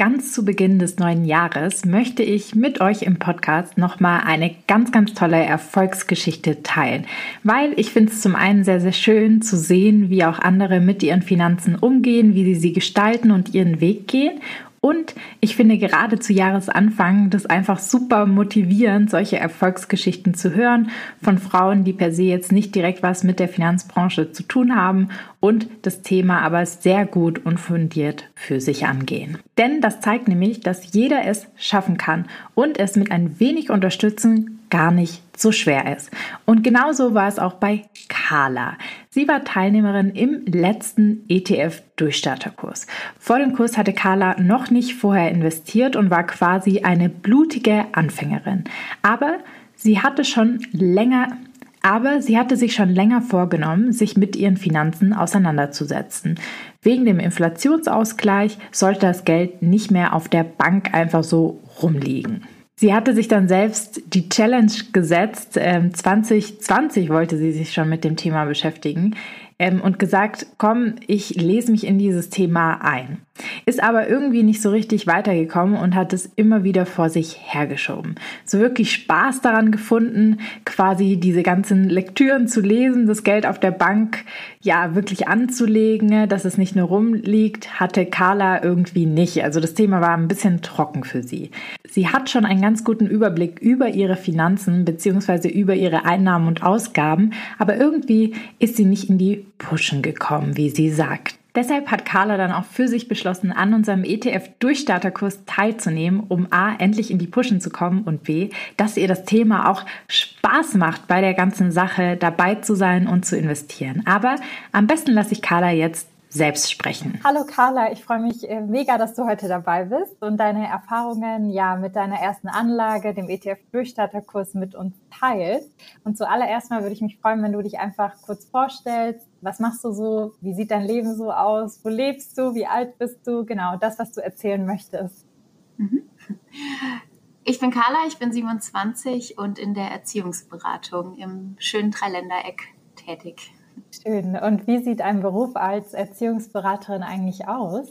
Ganz zu Beginn des neuen Jahres möchte ich mit euch im Podcast nochmal eine ganz, ganz tolle Erfolgsgeschichte teilen, weil ich finde es zum einen sehr, sehr schön zu sehen, wie auch andere mit ihren Finanzen umgehen, wie sie sie gestalten und ihren Weg gehen und ich finde gerade zu Jahresanfang das einfach super motivierend, solche Erfolgsgeschichten zu hören von Frauen, die per se jetzt nicht direkt was mit der Finanzbranche zu tun haben und das Thema aber sehr gut und fundiert für sich angehen. Denn das zeigt nämlich, dass jeder es schaffen kann und es mit ein wenig Unterstützung gar nicht so schwer ist. Und genauso war es auch bei Carla. Sie war Teilnehmerin im letzten ETF-Durchstarterkurs. Vor dem Kurs hatte Carla noch nicht vorher investiert und war quasi eine blutige Anfängerin. Aber sie hatte schon länger aber sie hatte sich schon länger vorgenommen, sich mit ihren Finanzen auseinanderzusetzen. Wegen dem Inflationsausgleich sollte das Geld nicht mehr auf der Bank einfach so rumliegen. Sie hatte sich dann selbst die Challenge gesetzt, 2020 ähm, wollte sie sich schon mit dem Thema beschäftigen ähm, und gesagt, komm, ich lese mich in dieses Thema ein. Ist aber irgendwie nicht so richtig weitergekommen und hat es immer wieder vor sich hergeschoben. So wirklich Spaß daran gefunden, quasi diese ganzen Lektüren zu lesen, das Geld auf der Bank ja wirklich anzulegen, dass es nicht nur rumliegt, hatte Carla irgendwie nicht. Also das Thema war ein bisschen trocken für sie. Sie hat schon einen ganz guten Überblick über ihre Finanzen bzw. über ihre Einnahmen und Ausgaben, aber irgendwie ist sie nicht in die Pushen gekommen, wie sie sagt. Deshalb hat Carla dann auch für sich beschlossen, an unserem ETF-Durchstarterkurs teilzunehmen, um A, endlich in die Pushen zu kommen und B, dass ihr das Thema auch Spaß macht, bei der ganzen Sache dabei zu sein und zu investieren. Aber am besten lasse ich Carla jetzt selbst sprechen. Hallo Carla, ich freue mich äh, mega, dass du heute dabei bist und deine Erfahrungen ja mit deiner ersten Anlage, dem ETF-Durchstarterkurs mit uns teilst. Und zuallererst mal würde ich mich freuen, wenn du dich einfach kurz vorstellst. Was machst du so? Wie sieht dein Leben so aus? Wo lebst du? Wie alt bist du? Genau, das, was du erzählen möchtest. Mhm. Ich bin Carla, ich bin 27 und in der Erziehungsberatung im schönen Dreiländereck tätig. Schön. Und wie sieht ein Beruf als Erziehungsberaterin eigentlich aus?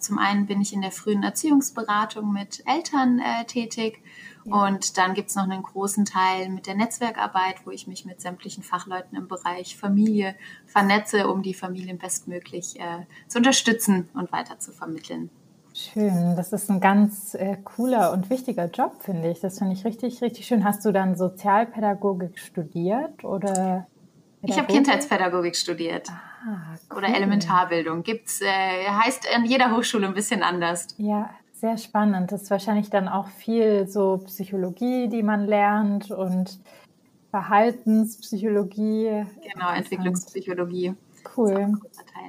Zum einen bin ich in der frühen Erziehungsberatung mit Eltern äh, tätig ja. und dann gibt es noch einen großen Teil mit der Netzwerkarbeit, wo ich mich mit sämtlichen Fachleuten im Bereich Familie vernetze, um die Familien bestmöglich äh, zu unterstützen und weiter zu vermitteln. Schön, das ist ein ganz äh, cooler und wichtiger Job, finde ich. Das finde ich richtig, richtig schön. Hast du dann Sozialpädagogik studiert oder? Ich habe Kindheitspädagogik studiert. Ah, cool. Oder Elementarbildung. Gibt's, äh, heißt in jeder Hochschule ein bisschen anders. Ja, sehr spannend. Das ist wahrscheinlich dann auch viel so Psychologie, die man lernt und Verhaltenspsychologie. Genau, Entwicklungspsychologie. Cool.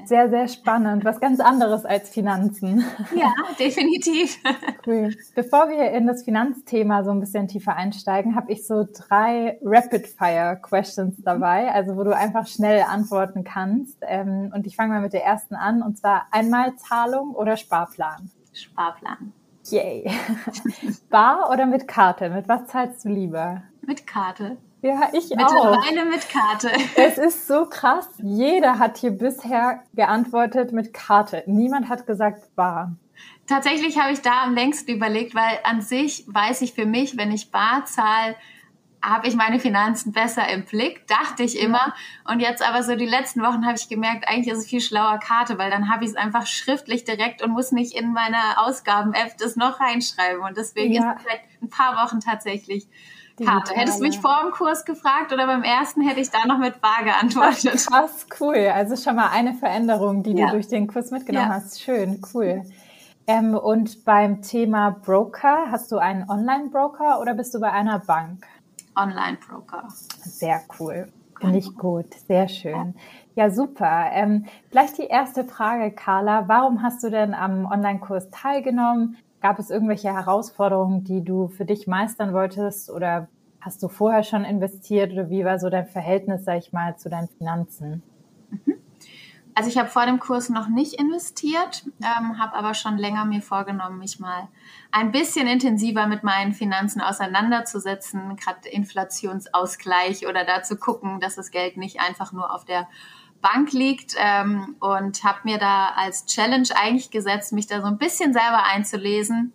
Sehr, sehr spannend. Was ganz anderes als Finanzen. Ja, definitiv. Cool. Bevor wir in das Finanzthema so ein bisschen tiefer einsteigen, habe ich so drei Rapid-Fire-Questions dabei, also wo du einfach schnell antworten kannst. Ähm, und ich fange mal mit der ersten an, und zwar Einmalzahlung oder Sparplan? Sparplan. Yay. Bar oder mit Karte? Mit was zahlst du lieber? Mit Karte. Ja, ich Mittlerweile auch. Mit Karte. Es ist so krass. Jeder hat hier bisher geantwortet mit Karte. Niemand hat gesagt bar. Tatsächlich habe ich da am längsten überlegt, weil an sich weiß ich für mich, wenn ich bar zahle, habe ich meine Finanzen besser im Blick, dachte ich immer. Und jetzt aber so die letzten Wochen habe ich gemerkt, eigentlich ist es viel schlauer Karte, weil dann habe ich es einfach schriftlich direkt und muss nicht in meiner Ausgaben-App das noch reinschreiben. Und deswegen ja. ist es seit ein paar Wochen tatsächlich Karte. Hättest du mich vor dem Kurs gefragt oder beim ersten hätte ich da noch mit Bar geantwortet. Krass, cool. Also schon mal eine Veränderung, die ja. du durch den Kurs mitgenommen ja. hast. Schön, cool. Ähm, und beim Thema Broker, hast du einen Online-Broker oder bist du bei einer Bank? Online-Broker. Sehr cool. Finde ich gut. Sehr schön. Ja, super. Ähm, vielleicht die erste Frage, Carla. Warum hast du denn am Online-Kurs teilgenommen? Gab es irgendwelche Herausforderungen, die du für dich meistern wolltest oder Hast du vorher schon investiert oder wie war so dein Verhältnis, sag ich mal, zu deinen Finanzen? Mhm. Also ich habe vor dem Kurs noch nicht investiert, ähm, habe aber schon länger mir vorgenommen, mich mal ein bisschen intensiver mit meinen Finanzen auseinanderzusetzen, gerade Inflationsausgleich oder da zu gucken, dass das Geld nicht einfach nur auf der Bank liegt ähm, und habe mir da als Challenge eigentlich gesetzt, mich da so ein bisschen selber einzulesen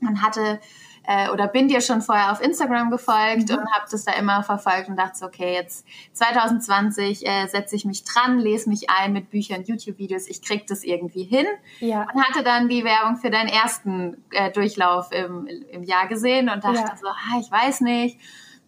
und hatte äh, oder bin dir schon vorher auf Instagram gefolgt mhm. und habe das da immer verfolgt und dachte, okay, jetzt 2020 äh, setze ich mich dran, lese mich ein mit Büchern, YouTube-Videos, ich krieg das irgendwie hin. Ja. Und hatte dann die Werbung für deinen ersten äh, Durchlauf im, im Jahr gesehen und dachte ja. so, ah, ich weiß nicht,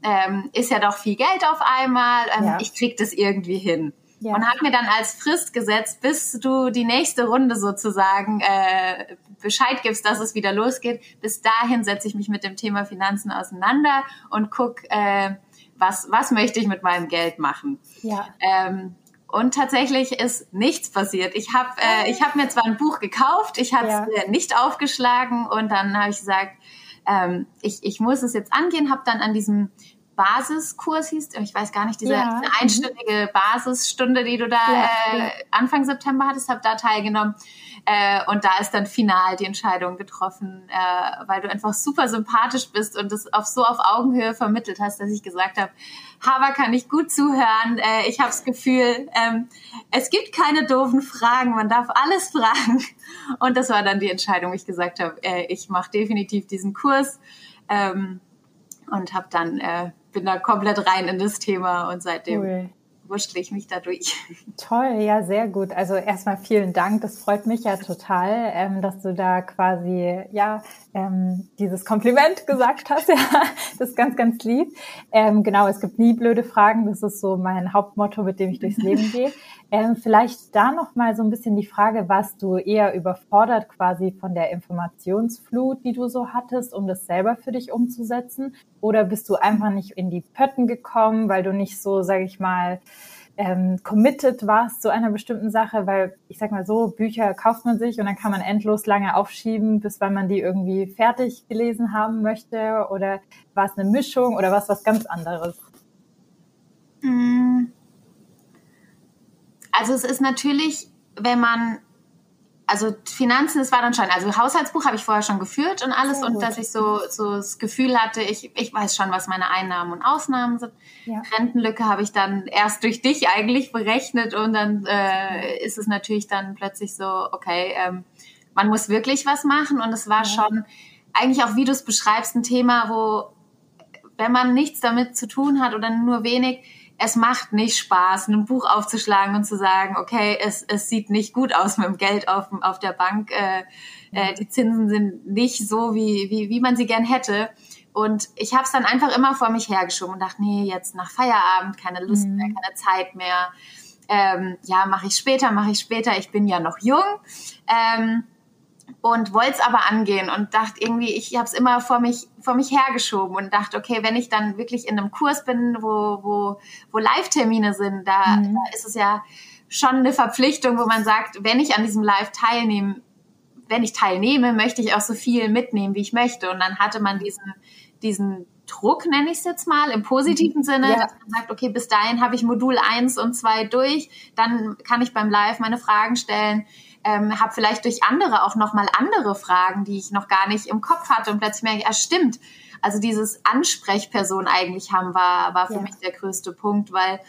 ähm, ist ja doch viel Geld auf einmal, ähm, ja. ich krieg das irgendwie hin. Ja. Und habe mir dann als Frist gesetzt, bis du die nächste Runde sozusagen äh, Bescheid gibst, dass es wieder losgeht. Bis dahin setze ich mich mit dem Thema Finanzen auseinander und guck, äh, was, was möchte ich mit meinem Geld machen. Ja. Ähm, und tatsächlich ist nichts passiert. Ich habe äh, ich hab mir zwar ein Buch gekauft, ich habe es ja. Äh, nicht aufgeschlagen und dann habe ich gesagt, ähm, ich, ich muss es jetzt angehen, habe dann an diesem Basiskurs hieß, ich weiß gar nicht, diese, ja. diese einstündige Basisstunde, die du da ja, äh, Anfang September hattest, habe da teilgenommen. Äh, und da ist dann final die Entscheidung getroffen, äh, weil du einfach super sympathisch bist und das auf so auf Augenhöhe vermittelt hast, dass ich gesagt habe, Haber kann ich gut zuhören. Äh, ich habe das Gefühl, ähm, es gibt keine doofen Fragen, man darf alles fragen. Und das war dann die Entscheidung, wo ich gesagt habe, äh, ich mache definitiv diesen Kurs. Ähm, und habe dann äh, bin da komplett rein in das Thema und seitdem cool. Wurschtle ich mich da durch. Toll, ja, sehr gut. Also erstmal vielen Dank. Das freut mich ja total, ähm, dass du da quasi, ja, ähm, dieses Kompliment gesagt hast. Ja, das ist ganz, ganz lieb. Ähm, genau, es gibt nie blöde Fragen. Das ist so mein Hauptmotto, mit dem ich durchs Leben gehe. Ähm, vielleicht da noch mal so ein bisschen die Frage, was du eher überfordert quasi von der Informationsflut, die du so hattest, um das selber für dich umzusetzen? Oder bist du einfach nicht in die Pötten gekommen, weil du nicht so, sage ich mal, ähm, committed warst zu einer bestimmten Sache, weil ich sag mal so, Bücher kauft man sich und dann kann man endlos lange aufschieben, bis weil man die irgendwie fertig gelesen haben möchte oder war es eine Mischung oder war es was ganz anderes? Mm. Also es ist natürlich, wenn man also Finanzen, das war dann schon, also Haushaltsbuch habe ich vorher schon geführt und alles und dass ich so, so das Gefühl hatte, ich, ich weiß schon, was meine Einnahmen und Ausnahmen sind. Ja. Rentenlücke habe ich dann erst durch dich eigentlich berechnet und dann äh, ist es natürlich dann plötzlich so, okay, ähm, man muss wirklich was machen und es war ja. schon eigentlich auch, wie du es beschreibst, ein Thema, wo wenn man nichts damit zu tun hat oder nur wenig, es macht nicht Spaß, ein Buch aufzuschlagen und zu sagen, okay, es, es sieht nicht gut aus mit dem Geld auf, auf der Bank. Äh, äh, die Zinsen sind nicht so, wie, wie, wie man sie gern hätte. Und ich habe es dann einfach immer vor mich hergeschoben und dachte, nee, jetzt nach Feierabend, keine Lust mhm. mehr, keine Zeit mehr. Ähm, ja, mache ich später, mache ich später. Ich bin ja noch jung. Ähm, und wollte es aber angehen und dachte irgendwie, ich habe es immer vor mich, vor mich hergeschoben und dachte, okay, wenn ich dann wirklich in einem Kurs bin, wo, wo, wo Live-Termine sind, da, mhm. da ist es ja schon eine Verpflichtung, wo man sagt, wenn ich an diesem Live teilnehme, wenn ich teilnehme, möchte ich auch so viel mitnehmen, wie ich möchte. Und dann hatte man diesen, diesen Druck, nenne ich es jetzt mal, im positiven mhm. Sinne, ja. dass man sagt, okay, bis dahin habe ich Modul 1 und 2 durch, dann kann ich beim Live meine Fragen stellen ähm, habe vielleicht durch andere auch nochmal andere Fragen, die ich noch gar nicht im Kopf hatte und plötzlich merke ich, ah, stimmt. Also dieses Ansprechperson eigentlich haben war, war für ja. mich der größte Punkt, weil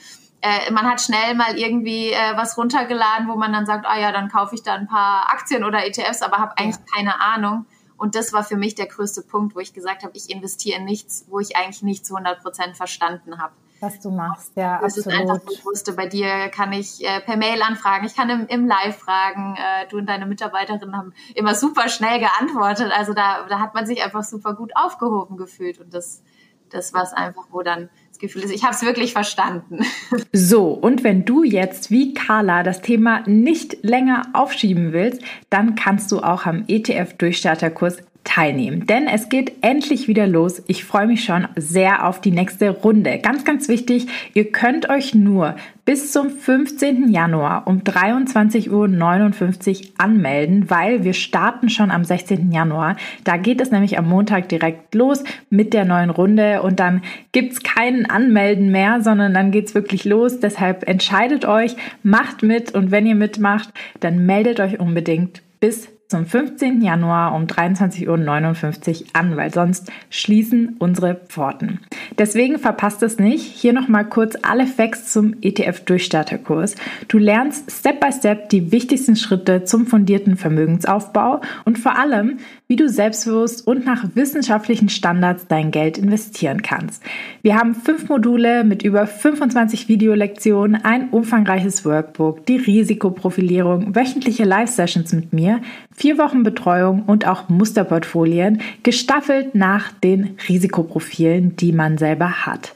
äh, man hat schnell mal irgendwie äh, was runtergeladen, wo man dann sagt, ah ja, dann kaufe ich da ein paar Aktien oder ETFs, aber habe eigentlich ja. keine Ahnung. Und das war für mich der größte Punkt, wo ich gesagt habe, ich investiere in nichts, wo ich eigentlich nicht zu 100 Prozent verstanden habe was du machst. Ja, das absolut. ist einfach bewusst. Bei dir kann ich äh, per Mail anfragen, ich kann im, im Live fragen. Äh, du und deine Mitarbeiterinnen haben immer super schnell geantwortet. Also da, da hat man sich einfach super gut aufgehoben gefühlt und das, das war es einfach, wo dann das Gefühl ist, ich habe es wirklich verstanden. So, und wenn du jetzt wie Carla das Thema nicht länger aufschieben willst, dann kannst du auch am ETF-Durchstarterkurs teilnehmen, denn es geht endlich wieder los. Ich freue mich schon sehr auf die nächste Runde. Ganz, ganz wichtig, ihr könnt euch nur bis zum 15. Januar um 23.59 Uhr anmelden, weil wir starten schon am 16. Januar. Da geht es nämlich am Montag direkt los mit der neuen Runde und dann gibt's keinen Anmelden mehr, sondern dann geht's wirklich los. Deshalb entscheidet euch, macht mit und wenn ihr mitmacht, dann meldet euch unbedingt bis zum 15. Januar um 23.59 Uhr an, weil sonst schließen unsere Pforten. Deswegen verpasst es nicht. Hier nochmal kurz alle Facts zum ETF-Durchstarterkurs. Du lernst Step by Step die wichtigsten Schritte zum fundierten Vermögensaufbau und vor allem, wie du selbstbewusst und nach wissenschaftlichen Standards dein Geld investieren kannst. Wir haben fünf Module mit über 25 Videolektionen, ein umfangreiches Workbook, die Risikoprofilierung, wöchentliche Live-Sessions mit mir, vier Wochen Betreuung und auch Musterportfolien, gestaffelt nach den Risikoprofilen, die man selber hat.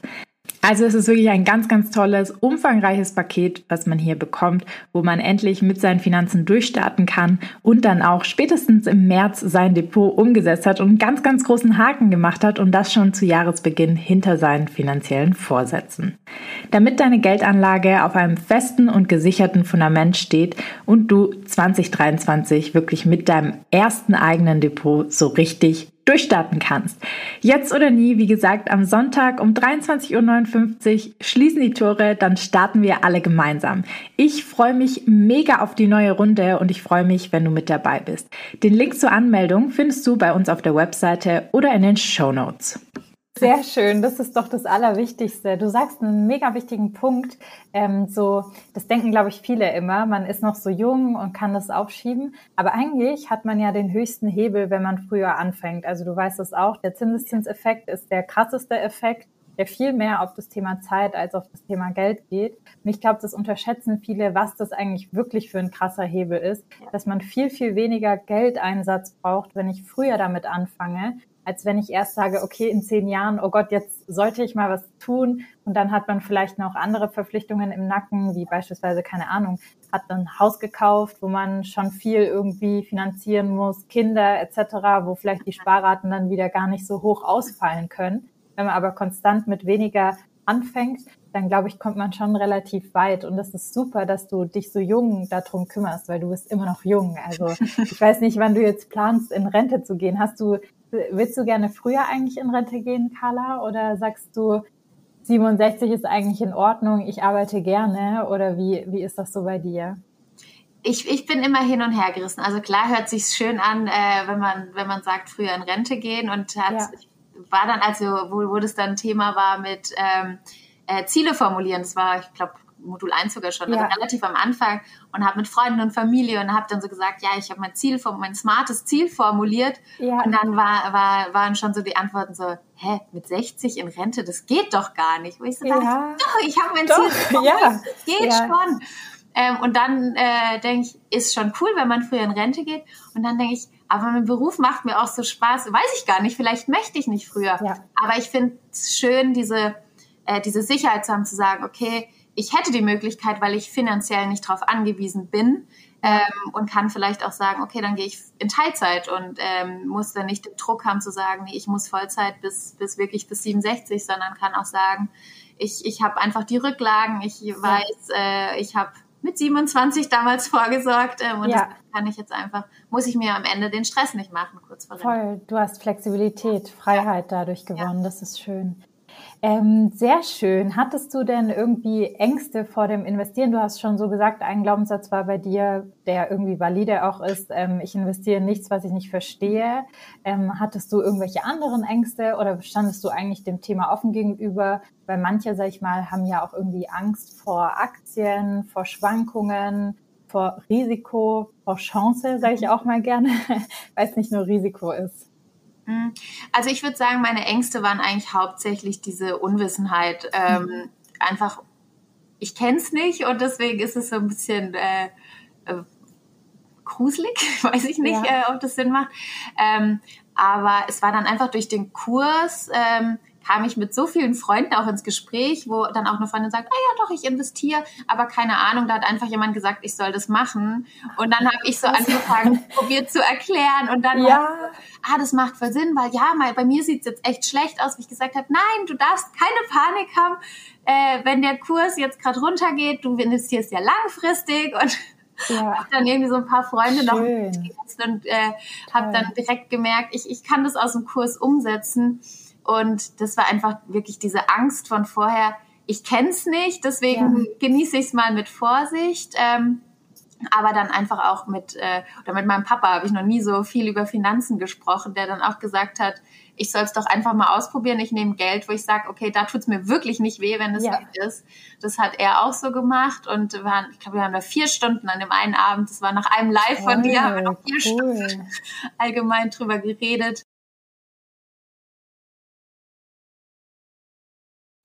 Also es ist wirklich ein ganz, ganz tolles, umfangreiches Paket, was man hier bekommt, wo man endlich mit seinen Finanzen durchstarten kann und dann auch spätestens im März sein Depot umgesetzt hat und einen ganz, ganz großen Haken gemacht hat und das schon zu Jahresbeginn hinter seinen finanziellen Vorsätzen. Damit deine Geldanlage auf einem festen und gesicherten Fundament steht und du 2023 wirklich mit deinem ersten eigenen Depot so richtig durchstarten kannst. Jetzt oder nie, wie gesagt, am Sonntag um 23.59 Uhr schließen die Tore, dann starten wir alle gemeinsam. Ich freue mich mega auf die neue Runde und ich freue mich, wenn du mit dabei bist. Den Link zur Anmeldung findest du bei uns auf der Webseite oder in den Show Notes. Sehr schön, das ist doch das Allerwichtigste. Du sagst einen mega wichtigen Punkt. Ähm, so, das denken, glaube ich, viele immer. Man ist noch so jung und kann das aufschieben. Aber eigentlich hat man ja den höchsten Hebel, wenn man früher anfängt. Also du weißt es auch, der Zinseszinseffekt ist der krasseste Effekt, der viel mehr auf das Thema Zeit als auf das Thema Geld geht. Und ich glaube, das unterschätzen viele, was das eigentlich wirklich für ein krasser Hebel ist, dass man viel, viel weniger Geldeinsatz braucht, wenn ich früher damit anfange als wenn ich erst sage, okay, in zehn Jahren, oh Gott, jetzt sollte ich mal was tun. Und dann hat man vielleicht noch andere Verpflichtungen im Nacken, wie beispielsweise, keine Ahnung, hat ein Haus gekauft, wo man schon viel irgendwie finanzieren muss, Kinder etc., wo vielleicht die Sparraten dann wieder gar nicht so hoch ausfallen können. Wenn man aber konstant mit weniger anfängt, dann glaube ich, kommt man schon relativ weit. Und das ist super, dass du dich so jung darum kümmerst, weil du bist immer noch jung. Also ich weiß nicht, wann du jetzt planst, in Rente zu gehen. Hast du willst du gerne früher eigentlich in Rente gehen, Carla? Oder sagst du, 67 ist eigentlich in Ordnung, ich arbeite gerne? Oder wie, wie ist das so bei dir? Ich, ich bin immer hin und her gerissen. Also klar hört sich schön an, äh, wenn man wenn man sagt früher in Rente gehen und hat ja. war dann also wo, wo das dann Thema war mit ähm, äh, Ziele formulieren. Das war ich glaube Modul 1 sogar schon, also ja. relativ am Anfang und habe mit Freunden und Familie und habe dann so gesagt, ja, ich habe mein Ziel, mein smartes Ziel formuliert ja. und dann war, war, waren schon so die Antworten so, hä, mit 60 in Rente, das geht doch gar nicht. Wo ich so ja. dachte, doch, ich habe mein doch. Ziel formuliert, ja. das geht schon. Ähm, und dann äh, denke ich, ist schon cool, wenn man früher in Rente geht. Und dann denke ich, aber mein Beruf macht mir auch so Spaß. Weiß ich gar nicht, vielleicht möchte ich nicht früher. Aber ich finde es schön, diese, äh, diese Sicherheit zu haben, zu sagen, okay, ich hätte die Möglichkeit, weil ich finanziell nicht darauf angewiesen bin ähm, und kann vielleicht auch sagen, okay, dann gehe ich in Teilzeit und ähm, muss dann nicht den Druck haben zu sagen, nee, ich muss Vollzeit bis, bis wirklich bis 67, sondern kann auch sagen, ich, ich habe einfach die Rücklagen, ich weiß, äh, ich habe mit 27 damals vorgesorgt ähm, und ja. das kann ich jetzt einfach, muss ich mir am Ende den Stress nicht machen, kurz vor Voll, du hast Flexibilität, Freiheit dadurch gewonnen, ja. das ist schön. Ähm, sehr schön. Hattest du denn irgendwie Ängste vor dem Investieren? Du hast schon so gesagt, ein Glaubenssatz war bei dir, der irgendwie valide auch ist, ähm, ich investiere in nichts, was ich nicht verstehe. Ähm, hattest du irgendwelche anderen Ängste oder standest du eigentlich dem Thema offen gegenüber? Weil manche, sag ich mal, haben ja auch irgendwie Angst vor Aktien, vor Schwankungen, vor Risiko, vor Chance, sage ich auch mal gerne, weil es nicht nur Risiko ist. Mhm. Also ich würde sagen, meine Ängste waren eigentlich hauptsächlich diese Unwissenheit. Ähm, mhm. Einfach, ich kenne es nicht und deswegen ist es so ein bisschen äh, äh, gruselig, weiß ich nicht, ja. äh, ob das Sinn macht. Ähm, aber es war dann einfach durch den Kurs, ähm, kam ich mit so vielen Freunden auch ins Gespräch, wo dann auch eine Freundin sagt, ah ja, doch, ich investiere, aber keine Ahnung, da hat einfach jemand gesagt, ich soll das machen. Und dann habe ich so angefangen, probiert zu erklären und dann, ja. ah, das macht voll Sinn, weil ja, mal, bei mir sieht's jetzt echt schlecht aus, wie ich gesagt habe, nein, du darfst keine Panik haben, äh, wenn der Kurs jetzt gerade runtergeht, du investierst ja langfristig und ja. habe dann irgendwie so ein paar Freunde Schön. noch und äh, habe dann direkt gemerkt, ich, ich kann das aus dem Kurs umsetzen. Und das war einfach wirklich diese Angst von vorher. Ich kenne es nicht, deswegen ja. genieße ich es mal mit Vorsicht. Ähm, aber dann einfach auch mit, äh, oder mit meinem Papa habe ich noch nie so viel über Finanzen gesprochen, der dann auch gesagt hat, ich soll es doch einfach mal ausprobieren. Ich nehme Geld, wo ich sage, okay, da tut es mir wirklich nicht weh, wenn es ja. weg ist. Das hat er auch so gemacht und wir waren, ich glaube, wir haben da vier Stunden an dem einen Abend, das war nach einem Live von dir, haben wir noch vier cool. Stunden allgemein drüber geredet.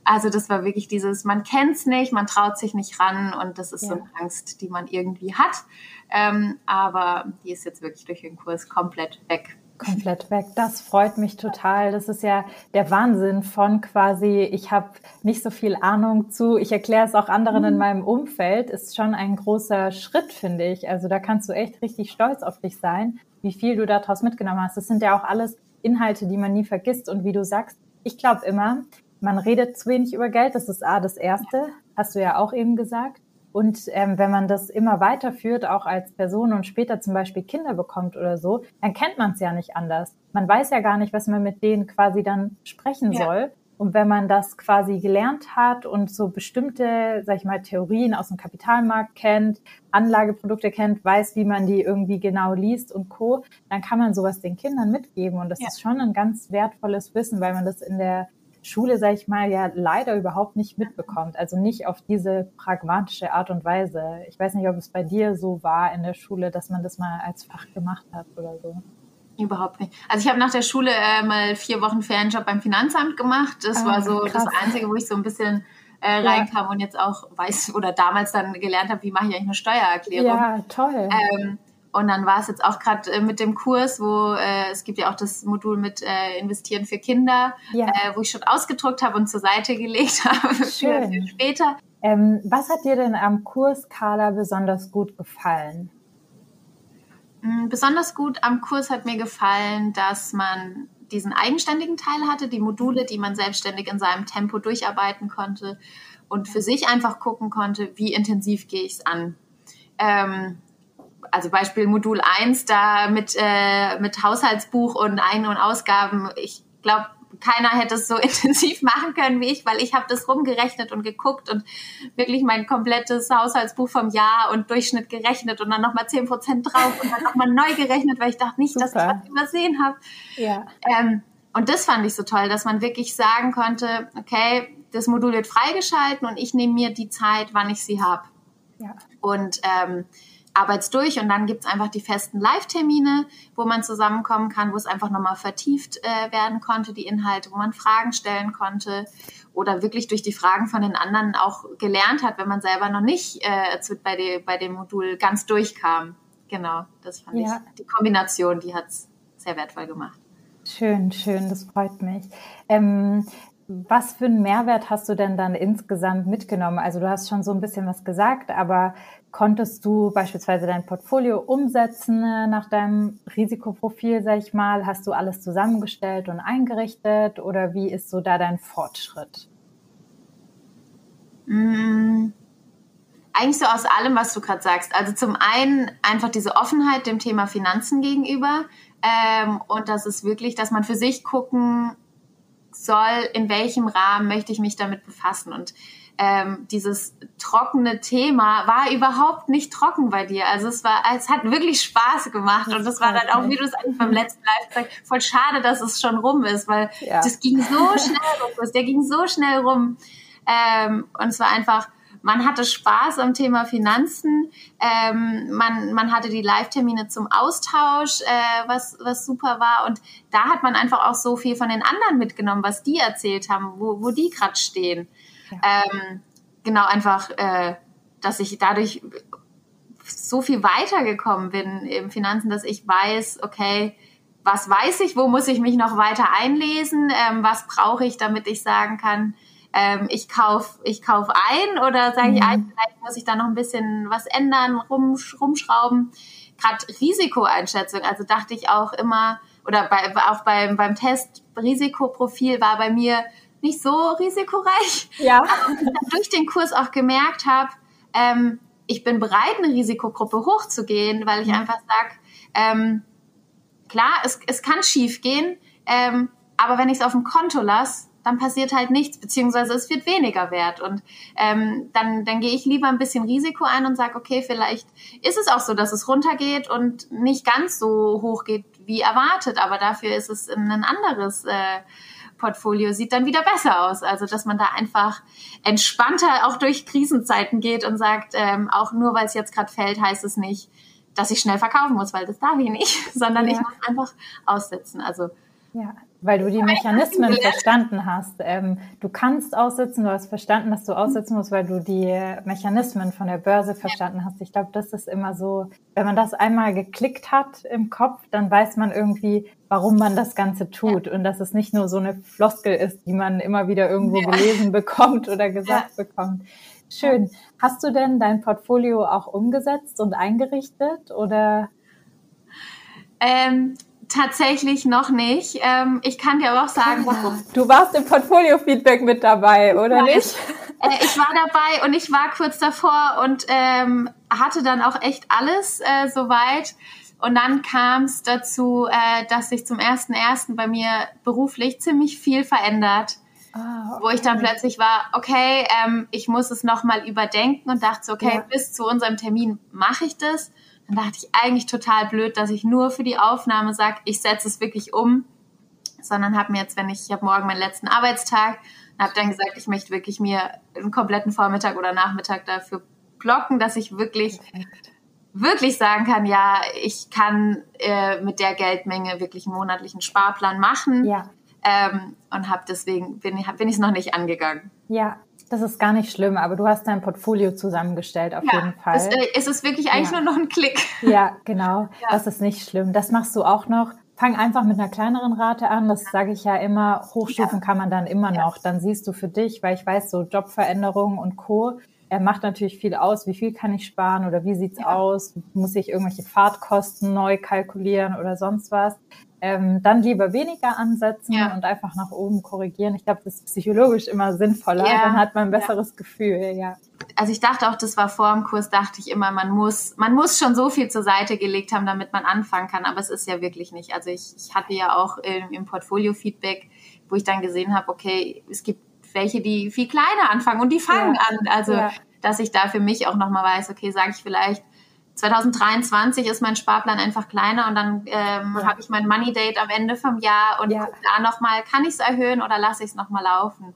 Also das war wirklich dieses, man kennt's nicht, man traut sich nicht ran und das ist ja. so eine Angst, die man irgendwie hat. Ähm, aber die ist jetzt wirklich durch den Kurs komplett weg. Komplett weg. Das freut mich total. Das ist ja der Wahnsinn von quasi, ich habe nicht so viel Ahnung zu, ich erkläre es auch anderen in mhm. meinem Umfeld, ist schon ein großer Schritt, finde ich. Also da kannst du echt richtig stolz auf dich sein, wie viel du daraus mitgenommen hast. Das sind ja auch alles Inhalte, die man nie vergisst. Und wie du sagst, ich glaube immer, man redet zu wenig über Geld. Das ist A, das Erste, hast du ja auch eben gesagt. Und ähm, wenn man das immer weiterführt, auch als Person und später zum Beispiel Kinder bekommt oder so, dann kennt man es ja nicht anders. Man weiß ja gar nicht, was man mit denen quasi dann sprechen ja. soll. Und wenn man das quasi gelernt hat und so bestimmte, sag ich mal, Theorien aus dem Kapitalmarkt kennt, Anlageprodukte kennt, weiß, wie man die irgendwie genau liest und co., dann kann man sowas den Kindern mitgeben. Und das ja. ist schon ein ganz wertvolles Wissen, weil man das in der Schule, sage ich mal, ja leider überhaupt nicht mitbekommt. Also nicht auf diese pragmatische Art und Weise. Ich weiß nicht, ob es bei dir so war in der Schule, dass man das mal als Fach gemacht hat oder so. Überhaupt nicht. Also ich habe nach der Schule äh, mal vier Wochen Ferienjob beim Finanzamt gemacht. Das ah, war so krass. das Einzige, wo ich so ein bisschen äh, reinkam ja. und jetzt auch weiß oder damals dann gelernt habe, wie mache ich eigentlich eine Steuererklärung. Ja, toll. Ähm, und dann war es jetzt auch gerade äh, mit dem Kurs, wo äh, es gibt ja auch das Modul mit äh, Investieren für Kinder, ja. äh, wo ich schon ausgedruckt habe und zur Seite gelegt habe für, für später. Ähm, was hat dir denn am Kurs, Carla, besonders gut gefallen? Mm, besonders gut am Kurs hat mir gefallen, dass man diesen eigenständigen Teil hatte, die Module, die man selbstständig in seinem Tempo durcharbeiten konnte und für sich einfach gucken konnte, wie intensiv gehe ich es an. Ähm, also Beispiel Modul 1 da mit, äh, mit Haushaltsbuch und Ein- und Ausgaben. Ich glaube, keiner hätte es so intensiv machen können wie ich, weil ich habe das rumgerechnet und geguckt und wirklich mein komplettes Haushaltsbuch vom Jahr und Durchschnitt gerechnet und dann nochmal 10 Prozent drauf und dann nochmal neu gerechnet, weil ich dachte nicht, Super. dass ich was übersehen habe. Ja. Ähm, und das fand ich so toll, dass man wirklich sagen konnte, okay, das Modul wird freigeschalten und ich nehme mir die Zeit, wann ich sie habe. Ja. Und ähm, arbeits durch und dann gibt's einfach die festen Live-Termine, wo man zusammenkommen kann, wo es einfach nochmal vertieft äh, werden konnte, die Inhalte, wo man Fragen stellen konnte oder wirklich durch die Fragen von den anderen auch gelernt hat, wenn man selber noch nicht äh, bei, de, bei dem Modul ganz durchkam. Genau, das fand ja. ich, die Kombination, die hat's sehr wertvoll gemacht. Schön, schön, das freut mich. Ähm, was für einen Mehrwert hast du denn dann insgesamt mitgenommen? Also du hast schon so ein bisschen was gesagt, aber konntest du beispielsweise dein Portfolio umsetzen äh, nach deinem Risikoprofil, sag ich mal? Hast du alles zusammengestellt und eingerichtet oder wie ist so da dein Fortschritt? Mmh. Eigentlich so aus allem, was du gerade sagst. Also zum einen einfach diese Offenheit dem Thema Finanzen gegenüber ähm, und das ist wirklich, dass man für sich gucken soll, in welchem Rahmen möchte ich mich damit befassen. Und ähm, dieses trockene Thema war überhaupt nicht trocken bei dir. Also es war, es hat wirklich Spaß gemacht und das war dann auch, wie du es eigentlich beim letzten Live gesagt voll schade, dass es schon rum ist, weil ja. das ging so schnell rum, der ging so schnell rum ähm, und es war einfach man hatte Spaß am Thema Finanzen. Ähm, man, man hatte die Live-Termine zum Austausch, äh, was, was super war. Und da hat man einfach auch so viel von den anderen mitgenommen, was die erzählt haben, wo, wo die gerade stehen. Ja. Ähm, genau, einfach, äh, dass ich dadurch so viel weitergekommen bin im Finanzen, dass ich weiß, okay, was weiß ich, wo muss ich mich noch weiter einlesen, ähm, was brauche ich, damit ich sagen kann, ähm, ich kaufe ich kauf ein oder sage ich, mhm. vielleicht muss ich da noch ein bisschen was ändern, rum, rumschrauben. Gerade Risikoeinschätzung, also dachte ich auch immer, oder bei, auch beim, beim Test Risikoprofil war bei mir nicht so risikoreich. Ja. Aber durch den Kurs auch gemerkt habe, ähm, ich bin bereit, eine Risikogruppe hochzugehen, weil ich mhm. einfach sage, ähm, klar, es, es kann schief gehen, ähm, aber wenn ich es auf dem Konto lasse, dann passiert halt nichts, beziehungsweise es wird weniger wert. Und ähm, dann, dann gehe ich lieber ein bisschen Risiko ein und sage, okay, vielleicht ist es auch so, dass es runtergeht und nicht ganz so hoch geht wie erwartet, aber dafür ist es ein anderes äh, Portfolio, sieht dann wieder besser aus. Also dass man da einfach entspannter auch durch Krisenzeiten geht und sagt, ähm, auch nur weil es jetzt gerade fällt, heißt es nicht, dass ich schnell verkaufen muss, weil das darf ich nicht, sondern ja. ich muss einfach aussitzen. Also ja, weil du die Mechanismen verstanden hast. Ähm, du kannst aussitzen, du hast verstanden, dass du aussitzen musst, weil du die Mechanismen von der Börse verstanden hast. Ich glaube, das ist immer so, wenn man das einmal geklickt hat im Kopf, dann weiß man irgendwie, warum man das Ganze tut und dass es nicht nur so eine Floskel ist, die man immer wieder irgendwo ja. gelesen bekommt oder gesagt ja. bekommt. Schön. Hast du denn dein Portfolio auch umgesetzt und eingerichtet oder? Ähm, Tatsächlich noch nicht. Ähm, ich kann dir aber auch sagen, du warst im Portfolio-Feedback mit dabei, oder ja, nicht? Äh, ich war dabei und ich war kurz davor und ähm, hatte dann auch echt alles äh, soweit. Und dann kam es dazu, äh, dass sich zum ersten ersten bei mir beruflich ziemlich viel verändert. Ah, okay. Wo ich dann plötzlich war, okay, ähm, ich muss es nochmal überdenken und dachte so, okay, ja. bis zu unserem Termin mache ich das. Dann dachte ich eigentlich total blöd, dass ich nur für die Aufnahme sage, ich setze es wirklich um, sondern habe mir jetzt, wenn ich, ich habe morgen meinen letzten Arbeitstag, habe dann gesagt, ich möchte wirklich mir einen kompletten Vormittag oder Nachmittag dafür blocken, dass ich wirklich Perfekt. wirklich sagen kann, ja, ich kann äh, mit der Geldmenge wirklich einen monatlichen Sparplan machen. Ja. Ähm, und habe deswegen bin, bin ich es noch nicht angegangen. Ja, das ist gar nicht schlimm, aber du hast dein Portfolio zusammengestellt, auf ja, jeden Fall. Es, äh, es ist wirklich eigentlich ja. nur noch ein Klick. Ja, genau. Ja. Das ist nicht schlimm. Das machst du auch noch. Fang einfach mit einer kleineren Rate an. Das sage ich ja immer. Hochstufen kann man dann immer noch. Dann siehst du für dich, weil ich weiß, so Jobveränderungen und Co. Er macht natürlich viel aus. Wie viel kann ich sparen oder wie sieht's aus? Muss ich irgendwelche Fahrtkosten neu kalkulieren oder sonst was? Ähm, dann lieber weniger ansetzen ja. und einfach nach oben korrigieren. Ich glaube, das ist psychologisch immer sinnvoller, ja. dann hat man ein besseres ja. Gefühl, ja. Also ich dachte auch, das war vor dem Kurs, dachte ich immer, man muss, man muss schon so viel zur Seite gelegt haben, damit man anfangen kann, aber es ist ja wirklich nicht. Also ich, ich hatte ja auch im, im Portfolio-Feedback, wo ich dann gesehen habe, okay, es gibt welche, die viel kleiner anfangen und die fangen an. Also dass ich da für mich auch nochmal weiß, okay, sage ich vielleicht 2023 ist mein Sparplan einfach kleiner und dann ähm, ja. habe ich mein Money Date am Ende vom Jahr und ja. da nochmal, kann ich es erhöhen oder lasse ich es nochmal laufen?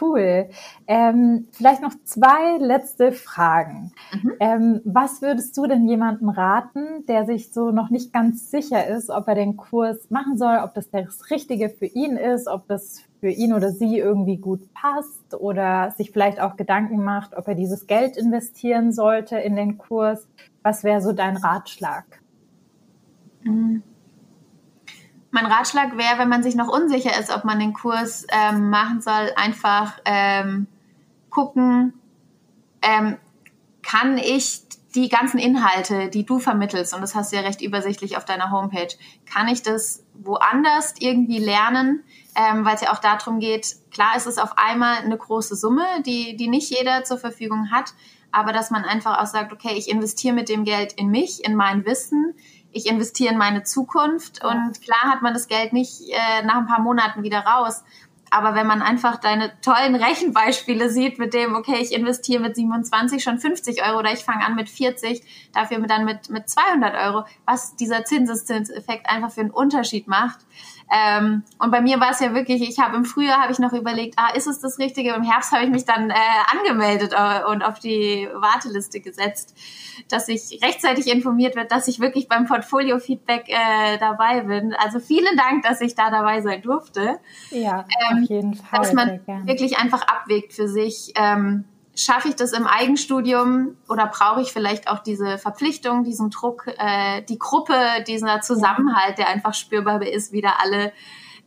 Cool. Ähm, vielleicht noch zwei letzte Fragen. Mhm. Ähm, was würdest du denn jemandem raten, der sich so noch nicht ganz sicher ist, ob er den Kurs machen soll, ob das das Richtige für ihn ist, ob das für ihn oder sie irgendwie gut passt oder sich vielleicht auch Gedanken macht, ob er dieses Geld investieren sollte in den Kurs? Was wäre so dein Ratschlag? Mhm. Mein Ratschlag wäre, wenn man sich noch unsicher ist, ob man den Kurs ähm, machen soll, einfach ähm, gucken, ähm, kann ich die ganzen Inhalte, die du vermittelst, und das hast du ja recht übersichtlich auf deiner Homepage, kann ich das woanders irgendwie lernen, ähm, weil es ja auch darum geht, klar ist es auf einmal eine große Summe, die, die nicht jeder zur Verfügung hat, aber dass man einfach auch sagt, okay, ich investiere mit dem Geld in mich, in mein Wissen, ich investiere in meine Zukunft und klar hat man das Geld nicht äh, nach ein paar Monaten wieder raus. Aber wenn man einfach deine tollen Rechenbeispiele sieht mit dem, okay, ich investiere mit 27 schon 50 Euro oder ich fange an mit 40, dafür dann mit, mit 200 Euro, was dieser Zinseszinseffekt einfach für einen Unterschied macht, ähm, und bei mir war es ja wirklich, ich habe im Frühjahr habe ich noch überlegt, ah, ist es das Richtige? Im Herbst habe ich mich dann äh, angemeldet äh, und auf die Warteliste gesetzt, dass ich rechtzeitig informiert wird, dass ich wirklich beim Portfolio-Feedback äh, dabei bin. Also vielen Dank, dass ich da dabei sein durfte. Ja, ähm, auf jeden Fall. Dass man wirklich einfach abwägt für sich. Ähm, schaffe ich das im Eigenstudium oder brauche ich vielleicht auch diese Verpflichtung, diesen Druck, äh, die Gruppe, dieser Zusammenhalt, der einfach spürbar ist, wieder alle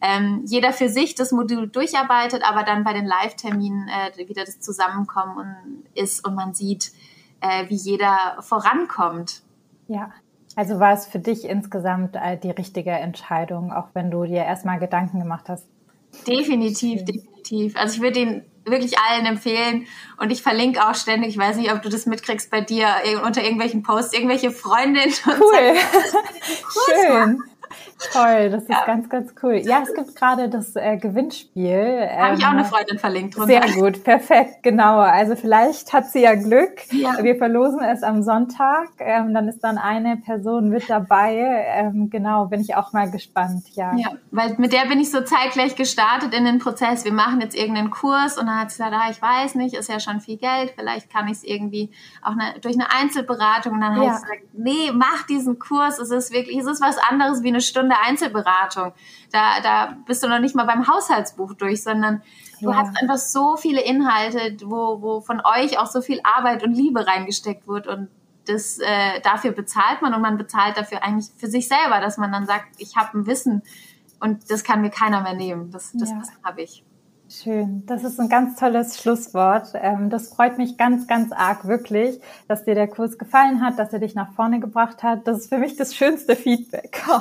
ähm, jeder für sich das Modul durcharbeitet, aber dann bei den Live-Terminen äh, wieder das Zusammenkommen und ist und man sieht, äh, wie jeder vorankommt. Ja, also war es für dich insgesamt äh, die richtige Entscheidung, auch wenn du dir erstmal Gedanken gemacht hast? Definitiv, definitiv. Also ich würde ihn wirklich allen empfehlen und ich verlinke auch ständig, ich weiß nicht, ob du das mitkriegst bei dir unter irgendwelchen Posts, irgendwelche Freundinnen. Cool. Schön. Toll, das ist ja. ganz, ganz cool. Ja, es gibt gerade das äh, Gewinnspiel. Habe ich auch eine ähm, Freundin verlinkt drunter. Sehr gut, perfekt, genau. Also vielleicht hat sie ja Glück. Ja. Wir verlosen es am Sonntag. Ähm, dann ist dann eine Person mit dabei. Ähm, genau, bin ich auch mal gespannt. Ja. ja, weil mit der bin ich so zeitgleich gestartet in den Prozess. Wir machen jetzt irgendeinen Kurs und dann hat sie gesagt, ah, ich weiß nicht, ist ja schon viel Geld. Vielleicht kann ich es irgendwie auch eine, durch eine Einzelberatung. Und dann ja. hat sie gesagt, nee, mach diesen Kurs. Es ist wirklich, es ist was anderes wie eine Stunde Einzelberatung. Da, da bist du noch nicht mal beim Haushaltsbuch durch, sondern du ja. hast einfach so viele Inhalte, wo, wo von euch auch so viel Arbeit und Liebe reingesteckt wird und das äh, dafür bezahlt man und man bezahlt dafür eigentlich für sich selber, dass man dann sagt, ich habe ein Wissen und das kann mir keiner mehr nehmen. Das, das ja. habe ich. Schön, das ist ein ganz tolles Schlusswort. Ähm, das freut mich ganz, ganz arg wirklich, dass dir der Kurs gefallen hat, dass er dich nach vorne gebracht hat. Das ist für mich das schönste Feedback.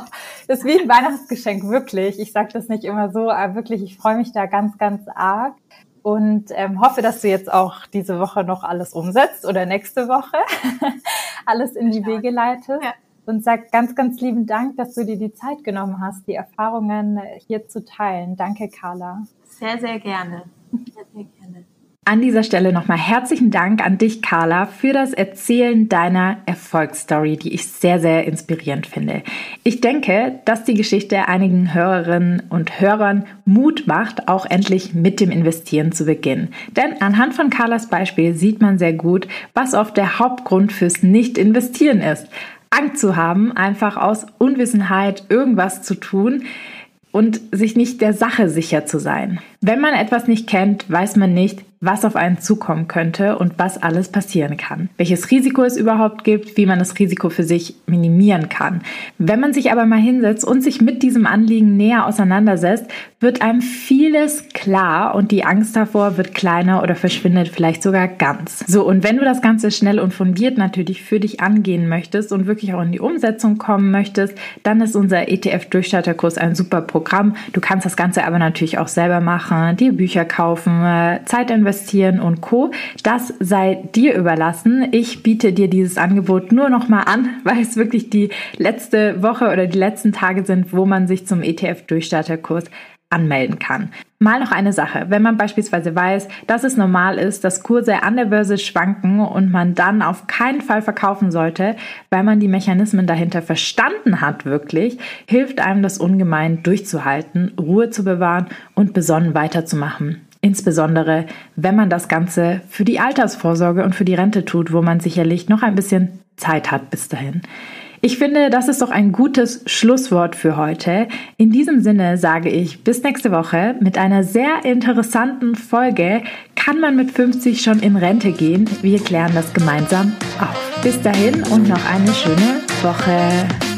Das ist wie ein Weihnachtsgeschenk, wirklich. Ich sage das nicht immer so, aber wirklich, ich freue mich da ganz, ganz arg und ähm, hoffe, dass du jetzt auch diese Woche noch alles umsetzt oder nächste Woche alles in die Wege leitest. Ja. Und sag ganz, ganz lieben Dank, dass du dir die Zeit genommen hast, die Erfahrungen hier zu teilen. Danke, Carla. Sehr, sehr gerne. Sehr, sehr gerne. An dieser Stelle nochmal herzlichen Dank an dich, Carla, für das Erzählen deiner Erfolgsstory, die ich sehr, sehr inspirierend finde. Ich denke, dass die Geschichte einigen Hörerinnen und Hörern Mut macht, auch endlich mit dem Investieren zu beginnen. Denn anhand von Carlas Beispiel sieht man sehr gut, was oft der Hauptgrund fürs Nicht-Investieren ist. Angst zu haben, einfach aus Unwissenheit irgendwas zu tun, und sich nicht der Sache sicher zu sein. Wenn man etwas nicht kennt, weiß man nicht, was auf einen zukommen könnte und was alles passieren kann. Welches Risiko es überhaupt gibt, wie man das Risiko für sich minimieren kann. Wenn man sich aber mal hinsetzt und sich mit diesem Anliegen näher auseinandersetzt, wird einem vieles klar und die Angst davor wird kleiner oder verschwindet vielleicht sogar ganz. So, und wenn du das Ganze schnell und fundiert natürlich für dich angehen möchtest und wirklich auch in die Umsetzung kommen möchtest, dann ist unser ETF-Durchstarterkurs ein super Programm. Du kannst das Ganze aber natürlich auch selber machen, dir Bücher kaufen, äh, Zeit investieren investieren und Co. Das sei dir überlassen. Ich biete dir dieses Angebot nur noch mal an, weil es wirklich die letzte Woche oder die letzten Tage sind, wo man sich zum ETF-Durchstarterkurs anmelden kann. Mal noch eine Sache. Wenn man beispielsweise weiß, dass es normal ist, dass Kurse an der Börse schwanken und man dann auf keinen Fall verkaufen sollte, weil man die Mechanismen dahinter verstanden hat wirklich, hilft einem das ungemein durchzuhalten, Ruhe zu bewahren und besonnen weiterzumachen. Insbesondere, wenn man das Ganze für die Altersvorsorge und für die Rente tut, wo man sicherlich noch ein bisschen Zeit hat bis dahin. Ich finde, das ist doch ein gutes Schlusswort für heute. In diesem Sinne sage ich bis nächste Woche. Mit einer sehr interessanten Folge kann man mit 50 schon in Rente gehen. Wir klären das gemeinsam auf. Bis dahin und noch eine schöne Woche.